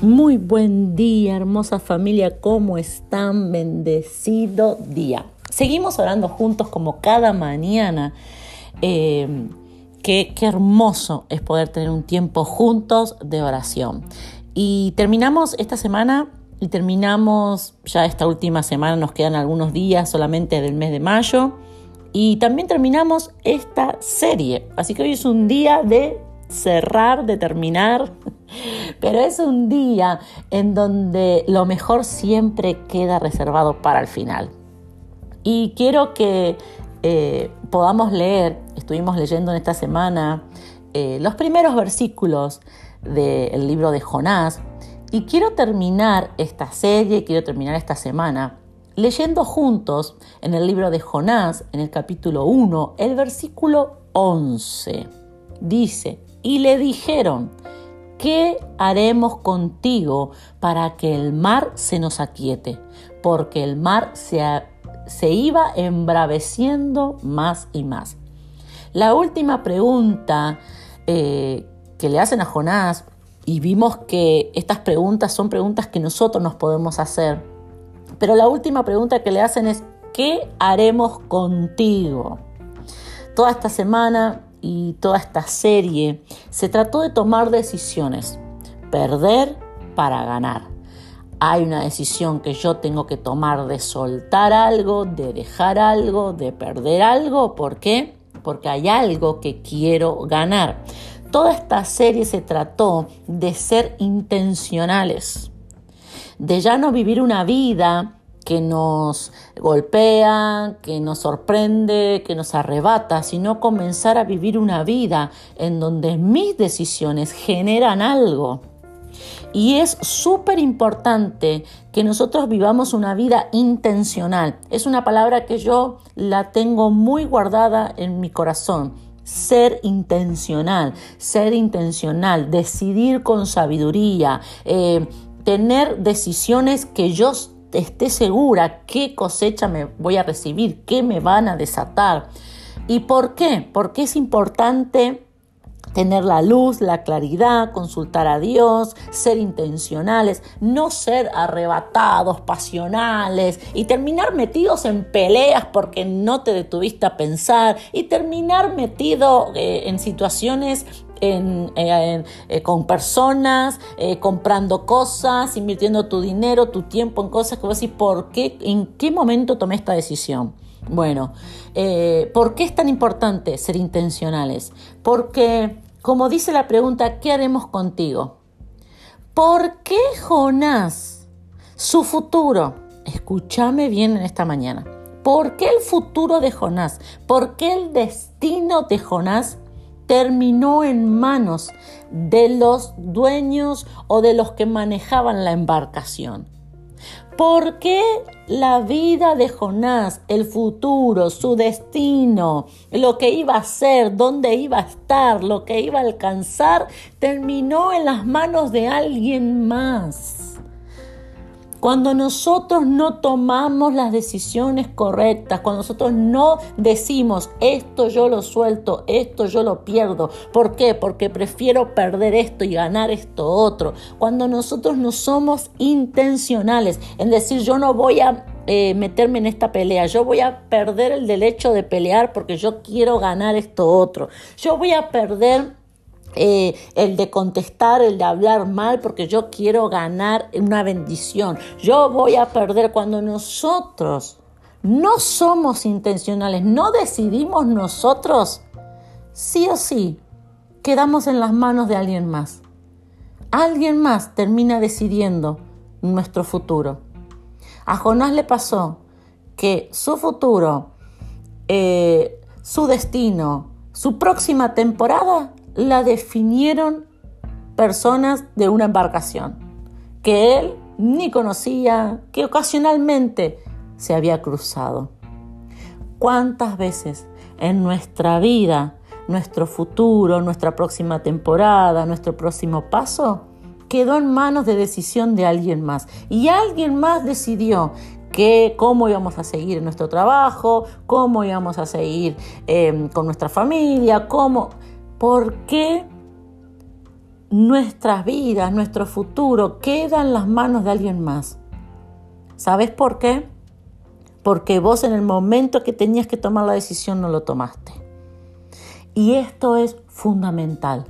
Muy buen día, hermosa familia, ¿cómo están? Bendecido día. Seguimos orando juntos como cada mañana. Qué, qué hermoso es poder tener un tiempo juntos de oración. Y terminamos esta semana y terminamos ya esta última semana, nos quedan algunos días solamente del mes de mayo. Y también terminamos esta serie. Así que hoy es un día de cerrar, de terminar, pero es un día en donde lo mejor siempre queda reservado para el final. Y quiero que eh, podamos leer, estuvimos leyendo en esta semana eh, los primeros versículos del libro de Jonás, y quiero terminar esta serie, quiero terminar esta semana leyendo juntos en el libro de Jonás, en el capítulo 1, el versículo 11. Dice, y le dijeron, ¿qué haremos contigo para que el mar se nos aquiete? Porque el mar se, se iba embraveciendo más y más. La última pregunta eh, que le hacen a Jonás, y vimos que estas preguntas son preguntas que nosotros nos podemos hacer, pero la última pregunta que le hacen es, ¿qué haremos contigo? Toda esta semana y toda esta serie se trató de tomar decisiones, perder para ganar. Hay una decisión que yo tengo que tomar de soltar algo, de dejar algo, de perder algo. ¿Por qué? Porque hay algo que quiero ganar. Toda esta serie se trató de ser intencionales, de ya no vivir una vida que nos golpea, que nos sorprende, que nos arrebata, sino comenzar a vivir una vida en donde mis decisiones generan algo. Y es súper importante que nosotros vivamos una vida intencional. Es una palabra que yo la tengo muy guardada en mi corazón. Ser intencional, ser intencional, decidir con sabiduría, eh, tener decisiones que yo esté segura qué cosecha me voy a recibir, qué me van a desatar. ¿Y por qué? Porque es importante tener la luz, la claridad, consultar a Dios, ser intencionales, no ser arrebatados, pasionales y terminar metidos en peleas porque no te detuviste a pensar y terminar metido eh, en situaciones eh, con personas, eh, comprando cosas, invirtiendo tu dinero, tu tiempo en cosas que vos ¿por qué? ¿En qué momento tomé esta decisión? Bueno, eh, ¿por qué es tan importante ser intencionales? Porque, como dice la pregunta, ¿qué haremos contigo? ¿Por qué Jonás, su futuro, escúchame bien en esta mañana, ¿por qué el futuro de Jonás? ¿Por qué el destino de Jonás terminó en manos de los dueños o de los que manejaban la embarcación. ¿Por qué la vida de Jonás, el futuro, su destino, lo que iba a ser, dónde iba a estar, lo que iba a alcanzar, terminó en las manos de alguien más? Cuando nosotros no tomamos las decisiones correctas, cuando nosotros no decimos esto yo lo suelto, esto yo lo pierdo, ¿por qué? Porque prefiero perder esto y ganar esto otro. Cuando nosotros no somos intencionales en decir yo no voy a eh, meterme en esta pelea, yo voy a perder el derecho de pelear porque yo quiero ganar esto otro, yo voy a perder eh, el de contestar, el de hablar mal, porque yo quiero ganar una bendición. Yo voy a perder cuando nosotros no somos intencionales, no decidimos nosotros, sí o sí, quedamos en las manos de alguien más. Alguien más termina decidiendo nuestro futuro. A Jonás le pasó que su futuro, eh, su destino, su próxima temporada la definieron personas de una embarcación que él ni conocía, que ocasionalmente se había cruzado. ¿Cuántas veces en nuestra vida, nuestro futuro, nuestra próxima temporada, nuestro próximo paso, quedó en manos de decisión de alguien más? Y alguien más decidió que cómo íbamos a seguir en nuestro trabajo, cómo íbamos a seguir eh, con nuestra familia, cómo... ¿Por qué nuestras vidas, nuestro futuro, queda en las manos de alguien más. ¿Sabes por qué? Porque vos en el momento que tenías que tomar la decisión no lo tomaste. Y esto es fundamental.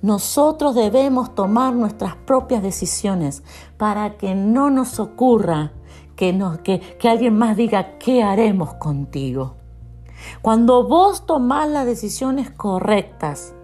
Nosotros debemos tomar nuestras propias decisiones para que no nos ocurra que, nos, que, que alguien más diga, ¿qué haremos contigo? Cuando vos tomás las decisiones correctas,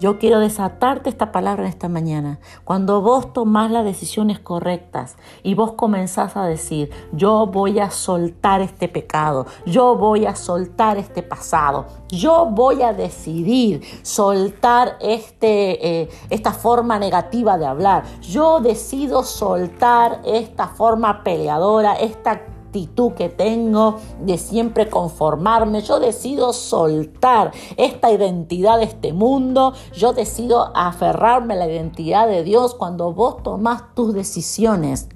yo quiero desatarte esta palabra esta mañana. Cuando vos tomás las decisiones correctas y vos comenzás a decir, yo voy a soltar este pecado, yo voy a soltar este pasado, yo voy a decidir soltar este, eh, esta forma negativa de hablar, yo decido soltar esta forma peleadora, esta actitud que tengo de siempre conformarme. Yo decido soltar esta identidad de este mundo. Yo decido aferrarme a la identidad de Dios cuando vos tomás tus decisiones.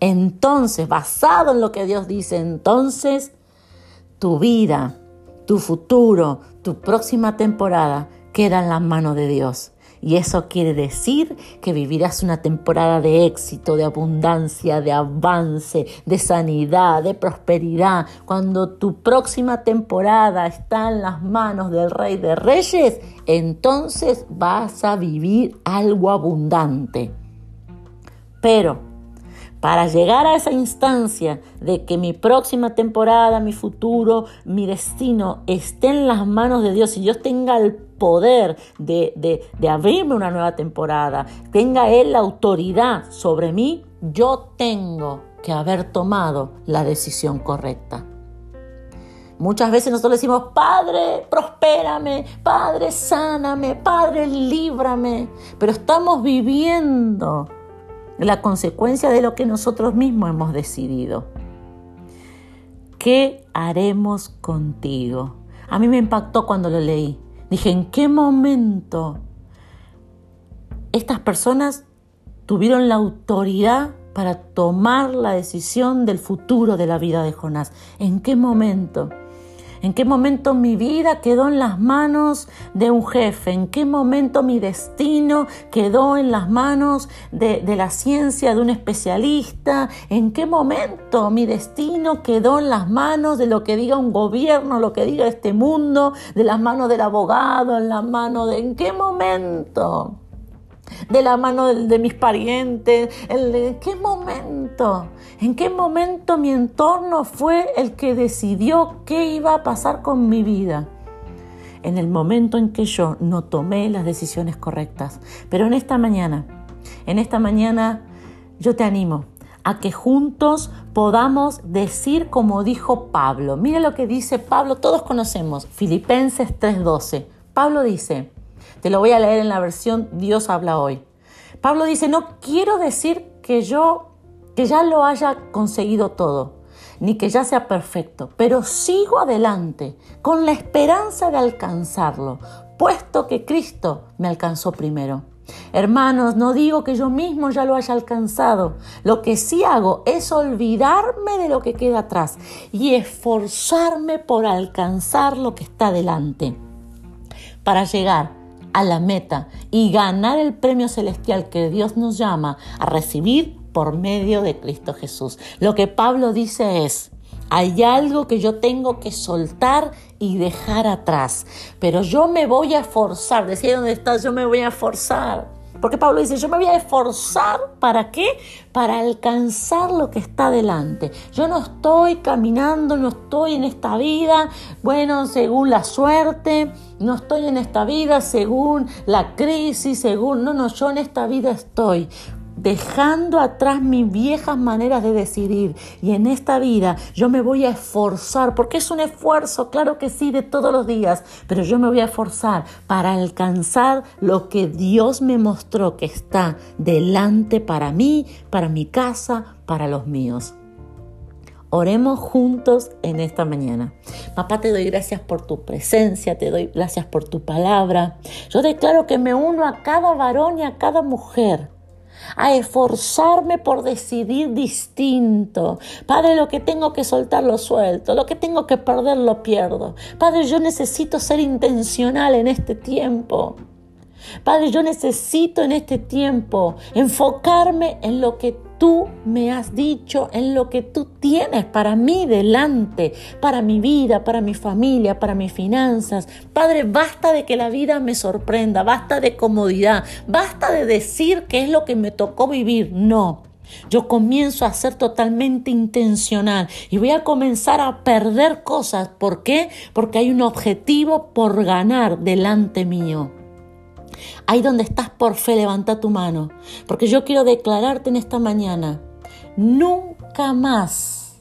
Entonces, basado en lo que Dios dice, entonces tu vida, tu futuro, tu próxima temporada queda en las manos de Dios. Y eso quiere decir que vivirás una temporada de éxito, de abundancia, de avance, de sanidad, de prosperidad. Cuando tu próxima temporada está en las manos del Rey de Reyes, entonces vas a vivir algo abundante. Pero para llegar a esa instancia de que mi próxima temporada, mi futuro, mi destino esté en las manos de Dios y Dios tenga el poder de, abrirme una nueva temporada, tenga Él la autoridad sobre mí, yo tengo que haber tomado la decisión correcta. Muchas veces nosotros decimos, Padre, prospérame, Padre, sáname, Padre, líbrame, pero estamos viviendo la consecuencia de lo que nosotros mismos hemos decidido. ¿Qué haremos contigo? A mí me impactó cuando lo leí. Dije, ¿en qué momento estas personas tuvieron la autoridad para tomar la decisión del futuro de la vida de Jonás? ¿En qué momento? ¿En qué momento mi vida quedó en las manos de un jefe? ¿En qué momento mi destino quedó en las manos de, la ciencia de un especialista? ¿En qué momento mi destino quedó en las manos de lo que diga un gobierno, lo que diga este mundo, de las manos del abogado, en las manos de... ¿En qué momento? De la mano de, mis parientes. ¿En qué momento? ¿En qué momento mi entorno fue el que decidió qué iba a pasar con mi vida? En el momento en que yo no tomé las decisiones correctas. Pero en esta mañana, en esta mañana yo te animo a que juntos podamos decir como dijo Pablo. Mira lo que dice Pablo, todos conocemos, Filipenses 3:12. Pablo dice, te lo voy a leer en la versión Dios habla hoy. Pablo dice, no quiero decir que yo, que ya lo haya conseguido todo, ni que ya sea perfecto, pero sigo adelante con la esperanza de alcanzarlo, puesto que Cristo me alcanzó primero. Hermanos, no digo que yo mismo ya lo haya alcanzado. Lo que sí hago es olvidarme de lo que queda atrás y esforzarme por alcanzar lo que está delante. Para llegar a la meta y ganar el premio celestial que Dios nos llama a recibir por medio de Cristo Jesús. Lo que Pablo dice es, hay algo que yo tengo que soltar y dejar atrás, pero yo me voy a forzar, decía dónde estás, yo me voy a forzar porque Pablo dice, yo me voy a esforzar, ¿para qué? Para alcanzar lo que está delante. Yo no estoy caminando, no estoy en esta vida, bueno, según la suerte, no estoy en esta vida según la crisis, según, no, no, yo en esta vida estoy dejando atrás mis viejas maneras de decidir. Y en esta vida yo me voy a esforzar, porque es un esfuerzo, claro que sí, de todos los días, pero yo me voy a esforzar para alcanzar lo que Dios me mostró que está delante para mí, para mi casa, para los míos. Oremos juntos en esta mañana. Papá, te doy gracias por tu presencia, te doy gracias por tu palabra. Yo declaro que me uno a cada varón y a cada mujer a esforzarme por decidir distinto. Padre, lo que tengo que soltar lo suelto, lo que tengo que perder lo pierdo. Padre, yo necesito ser intencional en este tiempo. Padre, yo necesito en este tiempo enfocarme en lo que tú me has dicho, en lo que tú tienes para mí delante, para mi vida, para mi familia, para mis finanzas. Padre, basta de que la vida me sorprenda, basta de comodidad, basta de decir qué es lo que me tocó vivir. No. Yo comienzo a ser totalmente intencional y voy a comenzar a perder cosas. ¿Por qué? Porque hay un objetivo por ganar delante mío. Ahí donde estás por fe, levanta tu mano, porque yo quiero declararte en esta mañana, nunca más,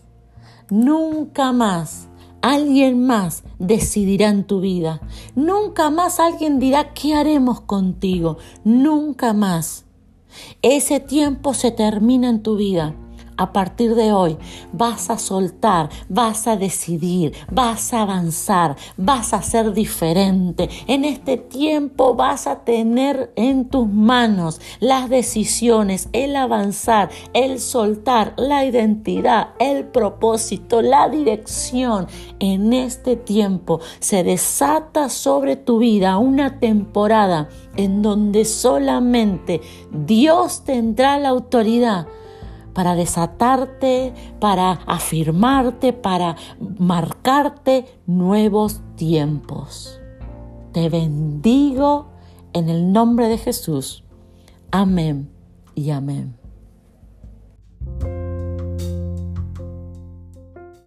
nunca más alguien más decidirá en tu vida. Nunca más alguien dirá qué haremos contigo. Nunca más. Ese tiempo se termina en tu vida a partir de hoy vas a soltar, vas a decidir, vas a avanzar, vas a ser diferente. En este tiempo vas a tener en tus manos las decisiones, el avanzar, el soltar, la identidad, el propósito, la dirección. En este tiempo se desata sobre tu vida una temporada en donde solamente Dios tendrá la autoridad para desatarte, para afirmarte, para marcarte nuevos tiempos. Te bendigo en el nombre de Jesús. Amén y amén.